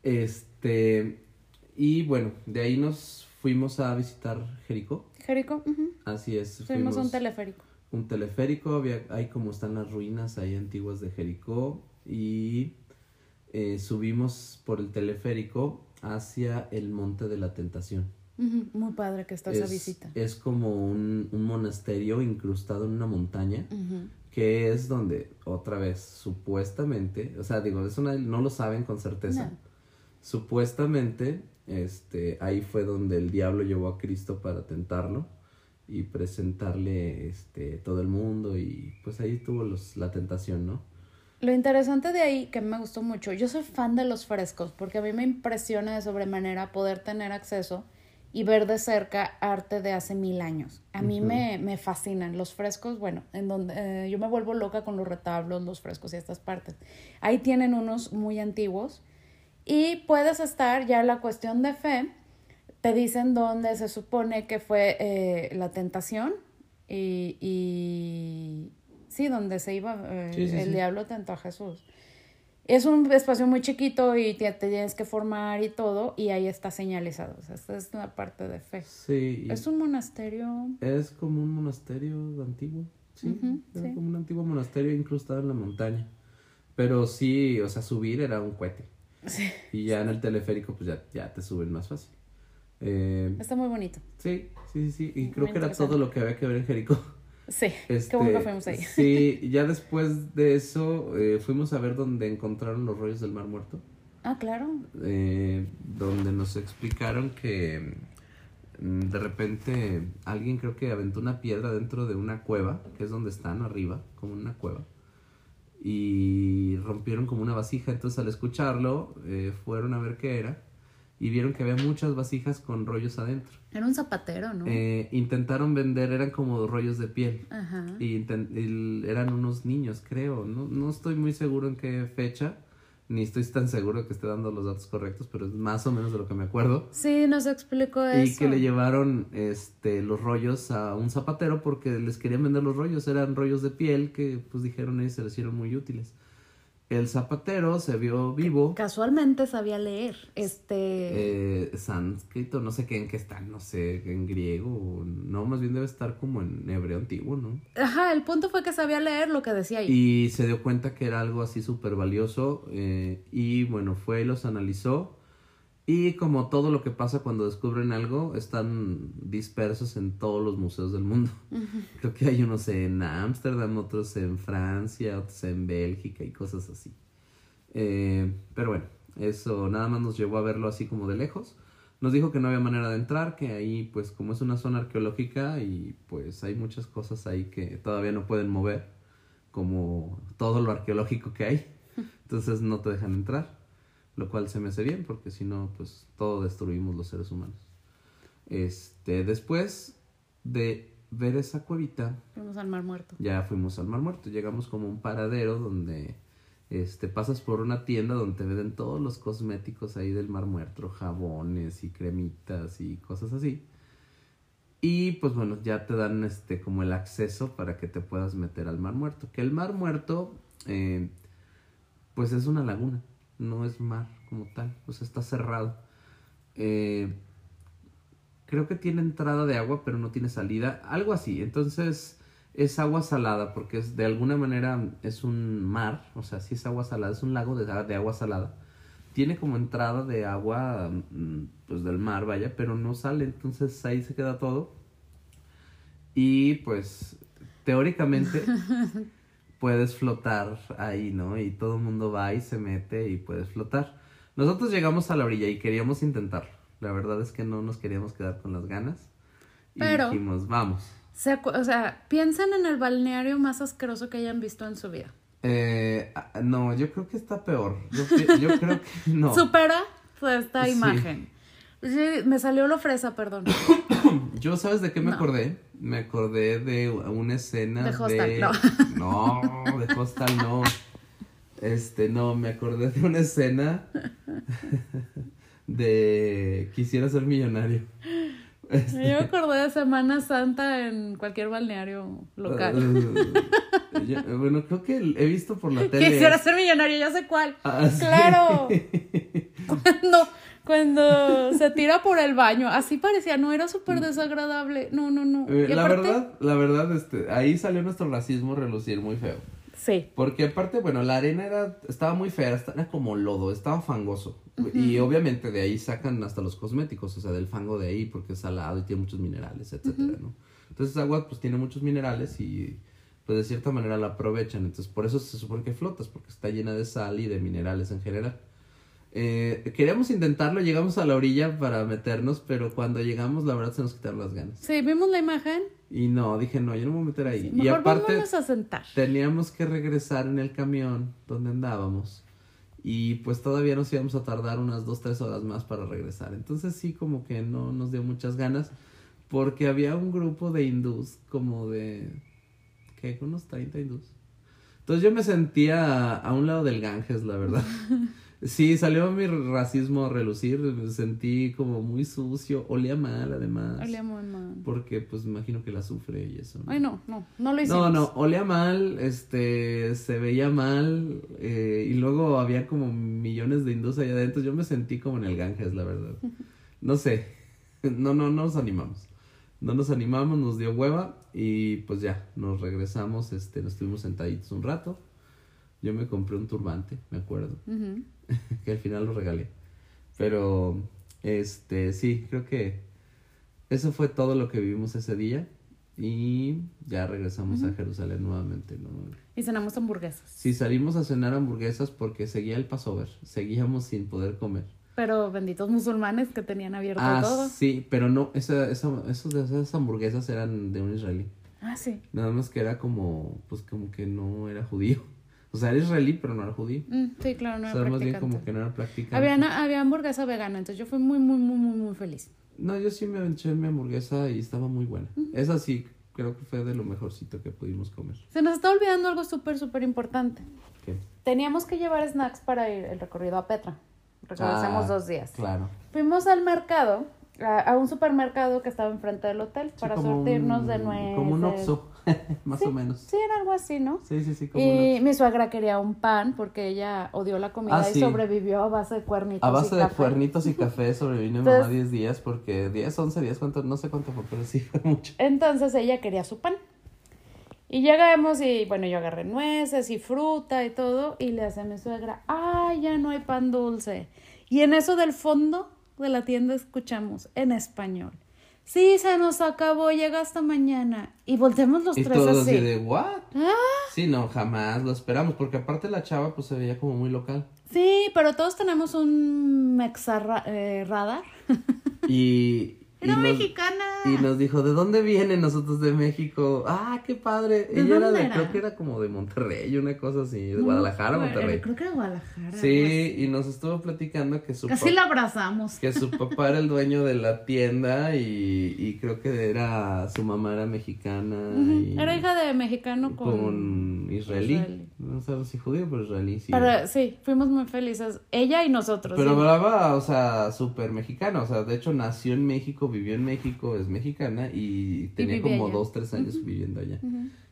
Este, y bueno, de ahí nos fuimos a visitar Jericó. Jericó, ujú. Así es. Fuimos a un teleférico. un teleférico, había, hay como están las ruinas ahí antiguas de Jericó y eh, subimos por el teleférico hacia el Monte de la Tentación. Muy padre que está esa es, visita. es como un, un monasterio incrustado en una montaña que es donde otra vez supuestamente, o sea, digo, eso no, no lo saben con certeza. No. Supuestamente, este, ahí fue donde el diablo llevó a Cristo para tentarlo y presentarle este todo el mundo y pues ahí tuvo los, la tentación, ¿no? Lo interesante de ahí, que me gustó mucho, yo soy fan de los frescos, porque a mí me impresiona de sobremanera poder tener acceso y ver de cerca arte de hace mil años. A mí me, me fascinan los frescos, bueno, en donde eh, yo me vuelvo loca con los retablos, los frescos y estas partes. Ahí tienen unos muy antiguos y puedes estar ya en la cuestión de fe, te dicen dónde se supone que fue eh, la tentación y, y sí, donde se iba, eh, Sí, sí, el sí. diablo tentó a Jesús. Es un espacio muy chiquito y te, te tienes que formar y todo, y ahí está señalizado. O sea, esta es una parte de fe. Sí, Es un monasterio. es como un monasterio antiguo, sí, era sí. como un antiguo monasterio incrustado en la montaña. Pero sí, o sea, subir era un cohete. Sí, Y ya en el teleférico, pues ya, ya te suben más fácil. Eh, está muy bonito. sí, sí, sí, sí. Y Muy creo que era todo lo que había que ver en Jericó. Sí, Este, qué bueno que fuimos ahí. (laughs) Sí, ya después de eso eh, fuimos a ver donde encontraron los rollos del Mar Muerto, Ah, claro. eh, donde nos explicaron que mm, de repente alguien creo que aventó una piedra dentro de una cueva, que es donde están arriba, como una cueva, y rompieron como una vasija. Entonces al escucharlo, eh, fueron a ver qué era y vieron que había muchas vasijas con rollos adentro. Era un zapatero, ¿no? Eh, intentaron vender, eran como rollos de piel. Ajá. Y, y eran unos niños, creo. No, no estoy muy seguro en qué fecha, ni estoy tan seguro que esté dando los datos correctos, pero es más o menos de lo que me acuerdo. Sí, nos explicó eso. Y que le llevaron este los rollos a un zapatero porque les querían vender los rollos. Eran rollos de piel que pues dijeron ellos se les hicieron muy útiles. El zapatero se vio vivo. Casualmente sabía leer. Este. Eh, sánscrito, no sé qué en qué está, no sé, en griego, no, más bien debe estar como en hebreo antiguo, ¿no? Ajá, el punto fue que sabía leer lo que decía ahí. Y se dio cuenta que era algo así súper valioso eh, y bueno, fue y los analizó y como todo lo que pasa cuando descubren algo, están dispersos en todos los museos del mundo. Creo que hay unos en Ámsterdam, otros en Francia, otros en Bélgica y cosas así. Eh, pero bueno, eso nada más nos llevó a verlo así como de lejos. Nos dijo que no había manera de entrar, que ahí pues como es una zona arqueológica y pues hay muchas cosas ahí que todavía no pueden mover, como todo lo arqueológico que hay. Entonces no te dejan entrar, lo cual se me hace bien porque si no pues todo destruimos los seres humanos. Este, después de ver esa cuevita, Fuimos al Mar Muerto. ya fuimos al Mar Muerto. Llegamos como a un paradero donde este, pasas por una tienda donde te venden todos los cosméticos ahí del Mar Muerto, jabones y cremitas y cosas así. Y pues bueno, ya te dan este como el acceso para que te puedas meter al Mar Muerto. Que el Mar Muerto, eh, pues es una laguna, no es mar como tal, pues está cerrado. Eh, creo que tiene entrada de agua, pero no tiene salida, algo así. Entonces es agua salada, porque es de alguna manera es un mar, o sea, sí es agua salada, es un lago de, de agua salada. Tiene como entrada de agua, mm, pues del mar, vaya, pero no sale, entonces ahí se queda todo. Y pues teóricamente (laughs) puedes flotar ahí, ¿no? Y todo el mundo va y se mete y puedes flotar. Nosotros llegamos a la orilla y queríamos intentarlo. La verdad es que no nos queríamos quedar con las ganas. Y Pero- dijimos, vamos. Se o sea, piensen en el balneario más asqueroso que hayan visto en su vida. Eh, no, yo creo que está peor. Yo, yo creo que no. (laughs) Supera pues, esta imagen. Sí, me salió lo fresa, perdón. (coughs) Yo, ¿sabes de qué me No. acordé? Me acordé de una escena De Hostal, de... No, (laughs) de Hostal no. Este, no, me acordé de una escena (laughs) de Quisiera ser millonario. Yo me acordé de Semana Santa en cualquier balneario local. (laughs) Yo- bueno, creo que he visto por la tele. Quisiera ser millonario, ya sé cuál. Ah, sí. Claro. Cuando, cuando se tira por el baño, así parecía, no era súper desagradable. No, no, no. Eh, la aparte- verdad, la verdad, este, ahí salió nuestro racismo relucir muy feo. Sí. Porque aparte, bueno, la arena era, estaba muy fea, era como lodo, estaba fangoso. Y obviamente de ahí sacan hasta los cosméticos, o sea, del fango de ahí, porque es salado y tiene muchos minerales, etcétera, ¿no? Entonces agua pues tiene muchos minerales y pues de cierta manera la aprovechan. Entonces por eso se supone que flotas, porque está llena de sal y de minerales en general. Eh, queríamos intentarlo, llegamos a la orilla para meternos, pero cuando llegamos la verdad se nos quitaron las ganas. Sí, vimos la imagen. Y no, dije, no, yo no me voy a meter ahí. y Mejor aparte, vámonos a sentar. teníamos que regresar en el camión donde andábamos. Y pues todavía nos íbamos a tardar unas dos, tres horas más para regresar. Entonces sí, como que no nos dio muchas ganas. Porque había un grupo de hindús, como de... ¿Qué? Unos 30 hindús. Entonces yo me sentía a un lado del Ganges, la verdad. (laughs) Sí, salió mi racismo a relucir. Me sentí como muy sucio. Olía mal, además. Olía muy mal. Porque pues me imagino que la sufre y eso. ¿no? Ay, no, no, no lo hicimos. No, no, olía mal, este, se veía mal, eh, y luego había como millones de hindús allá adentro. Yo me sentí como en el Ganges, la verdad. (laughs) No sé, no, no, no nos animamos. No nos animamos, nos dio hueva, y pues ya, nos regresamos, este, nos estuvimos sentaditos un rato. Yo me compré un turbante, me acuerdo, (laughs) que al final lo regalé. Pero, este, sí, creo que eso fue todo lo que vivimos ese día. Y ya regresamos a Jerusalén nuevamente, ¿no? Y cenamos hamburguesas. Sí, salimos a cenar hamburguesas porque seguía el Passover. Seguíamos sin poder comer. Pero benditos musulmanes que tenían abierto Ah, todo. sí, pero no, esa, esa, esos, esas hamburguesas eran de un israelí. Ah, sí. Nada más que era como, pues como que no era judío. O sea, era israelí, pero no era judío. Mm, sí, claro, no o era sea, más bien como que no era practicante. Había, na- había hamburguesa vegana, entonces yo fui muy, muy, muy, muy, muy feliz. No, yo sí me eché mi hamburguesa y estaba muy buena. Esa sí, creo que fue de lo mejorcito que pudimos comer. Se nos está olvidando algo súper, súper importante. ¿Qué? Teníamos que llevar snacks para ir el recorrido a Petra. Regresamos Ah, dos días. Claro. Fuimos al mercado, a, a un supermercado que estaba enfrente del hotel Sí, para surtirnos un- de nueces. Como un Oxxo, (laughs) más Sí, o menos. Sí, era algo así, ¿no? Sí, sí, sí, como Y mi suegra quería un pan porque ella odió la comida Ah, y sí. sobrevivió a base de cuernitos. A base y de café. cuernitos y café (laughs) sobrevino mi Entonces- mamá 10 días porque 10, 11 días, cuánto, no sé cuánto fue, pero sí fue (laughs) mucho. Entonces ella quería su pan. Y llegamos y bueno, yo agarré nueces y fruta y todo y le hace a mi suegra, ay, ya no hay pan dulce. Y en eso del fondo de la tienda escuchamos en español, sí, se nos acabó, llega hasta mañana. Y volteamos los Y tres todos así. de, ¿what? "Ah". Sí, no, jamás lo esperamos porque aparte la chava pues se veía como muy local. Sí, pero todos tenemos un mexa eh, radar. Y... (laughs) y Era nos- mexicana. Y nos dijo, ¿de dónde vienen nosotros de México? Ah, qué padre. ¿De Ella era de, era? creo que era como de Monterrey, una cosa así, de No, Guadalajara, Monterrey. Creo que era Guadalajara. Sí, y nos estuvo platicando que su. Casi la abrazamos. que su (laughs) papá era el dueño de la tienda y, y creo que era su mamá era mexicana y Era hija de mexicano con... con israelí. israelí. No sé si judío, pero israelí, sí. Para, sí, fuimos muy felices. Ella y nosotros. Pero sí. hablaba, o sea, súper mexicana, o sea, de hecho nació en México, vivió en México, es mexicana y tenía como allá. dos, tres años viviendo allá.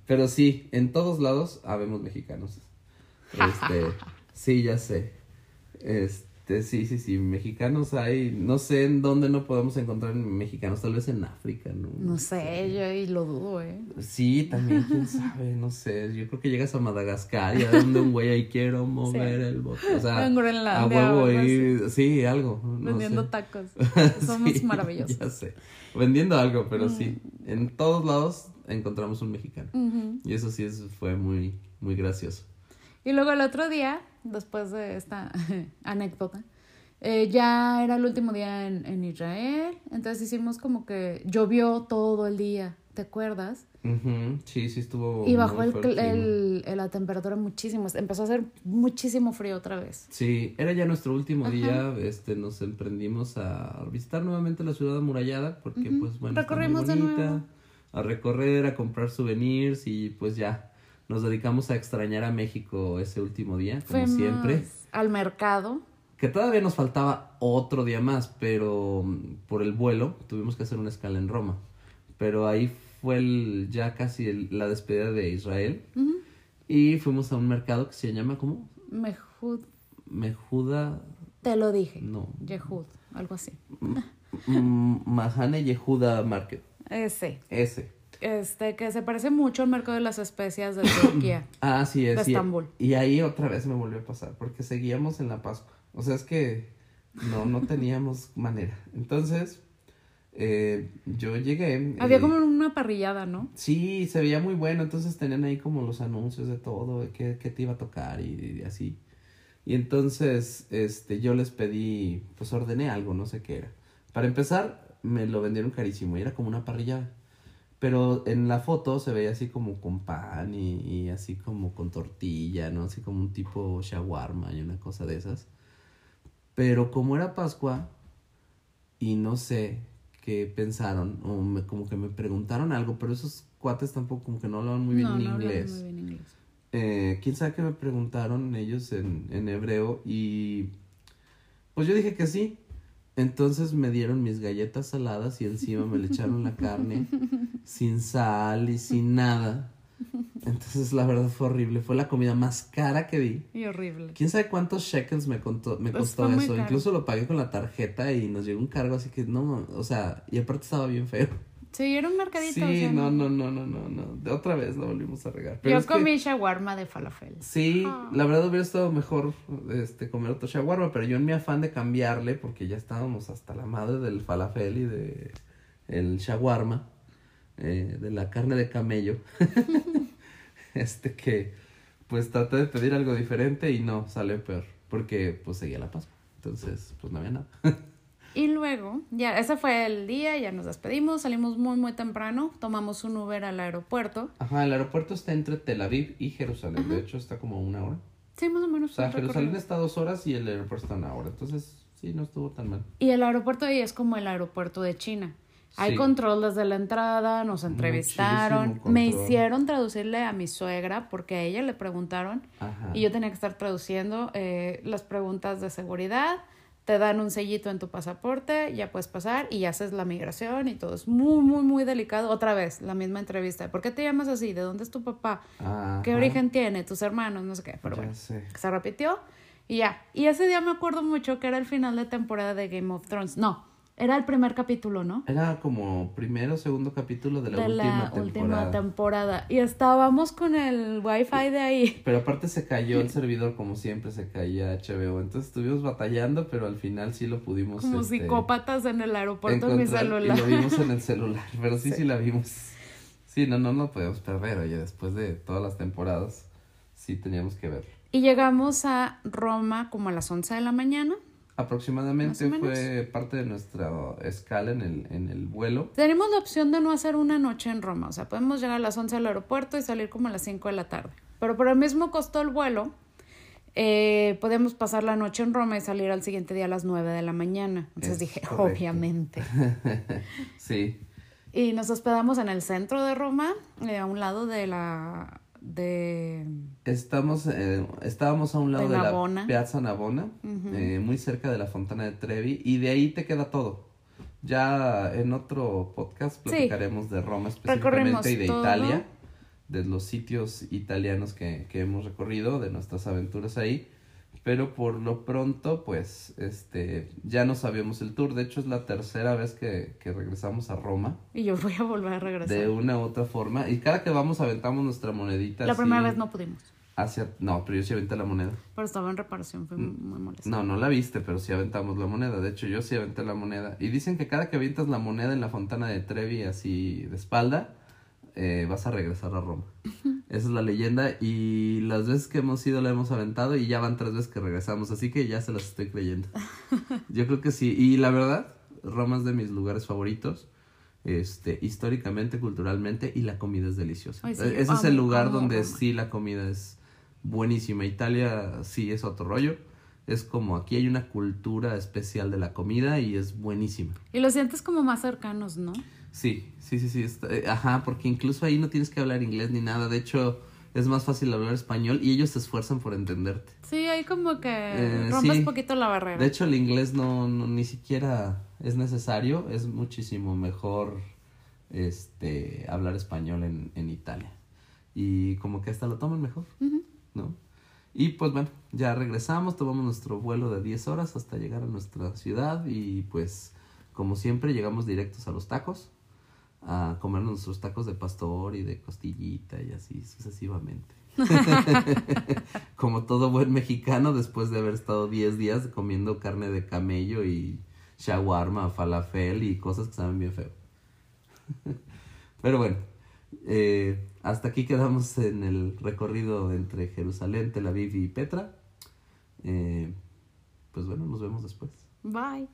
Pero sí, en todos lados habemos mexicanos. Este, sí, ya sé. Este, sí, sí, sí, mexicanos hay, no sé en dónde no podemos encontrar mexicanos, tal vez en África, ¿no? No sé, yo y lo dudo, ¿eh? Sí, también, quién sabe, no sé. Yo creo que llegas a Madagascar y a donde un güey ahí quiero mover Sí. el bote. O sea, En a huevo ahí, sí, algo. no Vendiendo sé. tacos. (laughs) Somos Sí, maravillosos. Ya sé. Vendiendo algo, pero sí. En todos lados encontramos un mexicano. Y eso sí es- fue muy, muy gracioso. Y luego el otro día, después de esta (laughs) anécdota, eh, ya era el último día en, en Israel. Entonces hicimos como que llovió todo el día, ¿te acuerdas? Sí, sí estuvo. Y bajó el, el la temperatura muchísimo. Empezó a hacer muchísimo frío otra vez. Sí, era ya nuestro último día, este, nos emprendimos a visitar nuevamente la ciudad amurallada, porque pues bueno, está muy de bonita, nuevo. a recorrer, a comprar souvenirs y pues ya, nos dedicamos a extrañar a México ese último día, como Fuimos siempre, al mercado. que todavía nos faltaba otro día más, pero mm, por el vuelo tuvimos que hacer una escala en Roma, pero ahí fue el, ya casi el- la despedida de Israel y fuimos a un mercado que se llama, ¿cómo? Mejud, Mejuda, te lo dije. no, Yehud, algo así. Mahane Yehuda Market. Ese. Ese. Este, que se parece mucho al mercado de las especias de Turquía. (coughs) Ah, sí, es. De sí. Estambul. Y ahí otra vez me volvió a pasar, porque seguíamos en la Pascua. O sea, es que no, no (laughs) teníamos manera. Entonces, eh, yo llegué. Había eh, como una parrillada, ¿no? Sí, se veía muy bueno. Entonces tenían ahí como los anuncios de todo, de qué, qué te iba a tocar y, y así. Y entonces, este, yo les pedí, pues ordené algo, no sé qué era. Para empezar, me lo vendieron carísimo y era como una parrillada. Pero en la foto se veía así como con pan y, y así como con tortilla, ¿no? Así como un tipo shawarma y una cosa de esas. Pero como era Pascua y no sé qué pensaron, o me- como que me preguntaron algo, pero esos cuates tampoco como que no hablaban muy bien no, en no hablaban inglés muy bien inglés. eh, quién sabe qué me preguntaron ellos en, en hebreo y pues yo dije que sí. Entonces me dieron mis galletas saladas y encima me le echaron la carne (laughs) sin sal y sin nada. Entonces la verdad fue horrible, fue la comida más cara que vi. Y horrible. ¿Quién sabe cuántos shekels me, contó, me Pues costó eso? Incluso lo pagué con la tarjeta y nos llegó un cargo, así que no, o sea, y aparte estaba bien feo. Sí, era un mercadito. Sí, o sea, no, no, no, no, no, no. De otra vez lo volvimos a regar. Pero Yo que- comí shawarma de falafel. Sí, Ah. la verdad hubiera estado mejor este comer otro shawarma, pero yo en mi afán de cambiarle, porque ya estábamos hasta la madre del falafel y de el shawarma, eh, de la carne de camello, (laughs) este que pues traté de pedir algo diferente y no, salió peor, porque pues seguía la Pascua. Entonces, pues no había nada. (laughs) Y luego, ya, ese fue el día, ya nos despedimos, salimos muy, muy temprano, tomamos un Uber al aeropuerto. Ajá, el aeropuerto está entre Tel Aviv y Jerusalén. De hecho, está como una hora. Sí, más o menos. O sea, Jerusalén está dos horas y el aeropuerto está una hora. Entonces, sí, no estuvo tan mal. Y el aeropuerto ahí es como el aeropuerto de China. Hay Sí. control desde la entrada, nos entrevistaron, me hicieron traducirle a mi suegra porque a ella le preguntaron Ajá. y yo tenía que estar traduciendo eh, las preguntas de seguridad, te dan un sellito en tu pasaporte, ya puedes pasar y haces la migración y todo es muy, muy, muy delicado. Otra vez, la misma entrevista. ¿Por qué te llamas así? ¿De dónde es tu papá? ¿Qué Ajá. origen tiene? ¿Tus hermanos? No sé qué, pero Ya bueno. sé. Se repitió y ya. Y ese día me acuerdo mucho que era el final de temporada de Game of Thrones. No, era el primer capítulo, ¿no? Era como primero o segundo capítulo de la, de última, la temporada. última temporada. Y estábamos con el wifi de ahí. (laughs) Pero aparte se cayó el (laughs) servidor como siempre se caía HBO. Entonces estuvimos batallando, pero al final sí lo pudimos. Como este, psicópatas en el aeropuerto en mi celular. Y lo vimos en el (laughs) celular, pero sí, sí, la vimos. Sí, no, no lo podemos perder, oye, después de todas las temporadas, sí teníamos que verlo. Y llegamos a Roma como a las 11 de la mañana. Aproximadamente fue parte de nuestra escala en el, en el vuelo. Tenemos la opción de no hacer una noche en Roma. O sea, podemos llegar a las 11 al aeropuerto y salir como a las 5 de la tarde. Pero por el mismo costó el vuelo, eh, podemos pasar la noche en Roma y salir al siguiente día a las 9 de la mañana. Entonces Es dije, correcto. obviamente. (laughs) sí, Y nos hospedamos en el centro de Roma, eh, a un lado de la... de... estamos, eh, estábamos a un lado De de, la Navona. Piazza Navona, eh, muy cerca de la Fontana de Trevi, y de ahí te queda todo. Ya en otro podcast platicaremos de Roma específicamente y de todo. Italia, de los sitios italianos que, que hemos recorrido, de nuestras aventuras ahí. Pero por lo pronto, pues, este, ya no sabíamos el tour. De hecho, es la tercera vez que, que regresamos a Roma, Y yo voy a volver a regresar. de una u otra forma. Y cada que vamos aventamos nuestra monedita. La así primera vez no pudimos, Hacia, no, pero yo sí aventé la moneda. pero estaba en reparación, fue Mm. muy molesto. No, no la viste, pero sí aventamos la moneda. De hecho, yo sí aventé la moneda. Y dicen que cada que avientas la moneda en la fontana de Trevi así de espalda, eh, vas a regresar a Roma. Esa es la leyenda. Y las veces que hemos ido la hemos aventado y ya van tres veces que regresamos. Así que ya se las estoy creyendo. (laughs) Yo creo que sí. Y la verdad, Roma es de mis lugares favoritos. Este, históricamente, culturalmente, y la comida es deliciosa. Ay, sí, Ese es el lugar amo donde sí la comida es buenísima. Italia sí es otro rollo. Es como aquí hay una cultura especial de la comida y es buenísima. Y los sientes como más cercanos, ¿no? Sí, sí, sí, sí. está- eh, ajá, porque incluso ahí no tienes que hablar inglés ni nada. De hecho, es más fácil hablar español y ellos se esfuerzan por entenderte. Sí, ahí como que Eh, rompes sí. poquito la barrera. De hecho, el inglés no, no- ni siquiera es necesario. Es muchísimo mejor este hablar español en, en Italia. Y como que hasta lo toman mejor. ¿no? Y pues bueno, ya regresamos, tomamos nuestro vuelo de 10 horas hasta llegar a nuestra ciudad y pues como siempre llegamos directos a los tacos, a comer nuestros tacos de pastor y de costillita y así sucesivamente. (laughs) como todo buen mexicano después de haber estado 10 días comiendo carne de camello y shawarma, falafel y cosas que saben bien feo. (laughs) Pero bueno, eh, hasta aquí quedamos en el recorrido entre Jerusalén, Tel Aviv y Petra. Eh, pues bueno, nos vemos después. Bye.